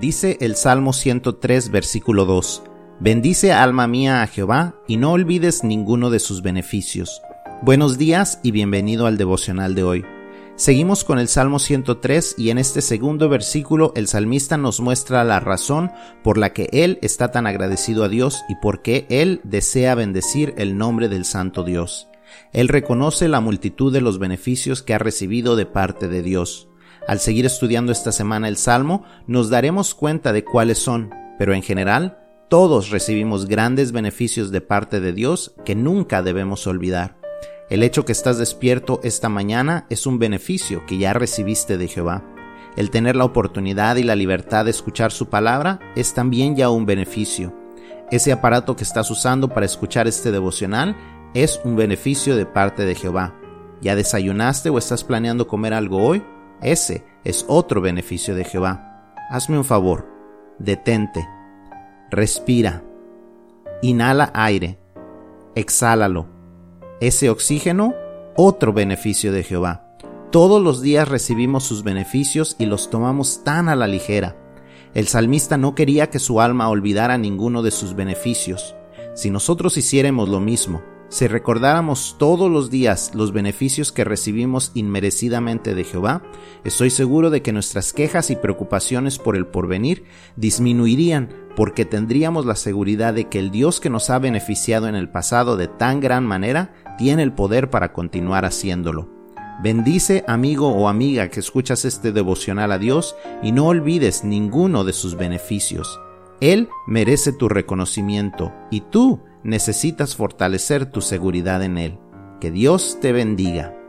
Dice el Salmo 103, versículo 2. Bendice alma mía a Jehová y no olvides ninguno de sus beneficios. Buenos días y bienvenido al devocional de hoy. Seguimos con el Salmo 103 y en este segundo versículo el salmista nos muestra la razón por la que él está tan agradecido a Dios y por qué él desea bendecir el nombre del Santo Dios. Él reconoce la multitud de los beneficios que ha recibido de parte de Dios. Al seguir estudiando esta semana el Salmo, nos daremos cuenta de cuáles son, pero en general, todos recibimos grandes beneficios de parte de Dios que nunca debemos olvidar. El hecho que estás despierto esta mañana es un beneficio que ya recibiste de Jehová. El tener la oportunidad y la libertad de escuchar su palabra es también ya un beneficio. Ese aparato que estás usando para escuchar este devocional es un beneficio de parte de Jehová. ¿Ya desayunaste o estás planeando comer algo hoy? Ese es otro beneficio de Jehová. Hazme un favor, detente, respira, inhala aire, exhálalo. Ese oxígeno, otro beneficio de Jehová. Todos los días recibimos sus beneficios y los tomamos tan a la ligera. El salmista no quería que su alma olvidara ninguno de sus beneficios. Si nosotros hiciéramos lo mismo, si recordáramos todos los días los beneficios que recibimos inmerecidamente de Jehová, estoy seguro de que nuestras quejas y preocupaciones por el porvenir disminuirían porque tendríamos la seguridad de que el Dios que nos ha beneficiado en el pasado de tan gran manera tiene el poder para continuar haciéndolo. Bendice amigo o amiga que escuchas este devocional a Dios y no olvides ninguno de sus beneficios. Él merece tu reconocimiento y tú necesitas fortalecer tu seguridad en Él. Que Dios te bendiga.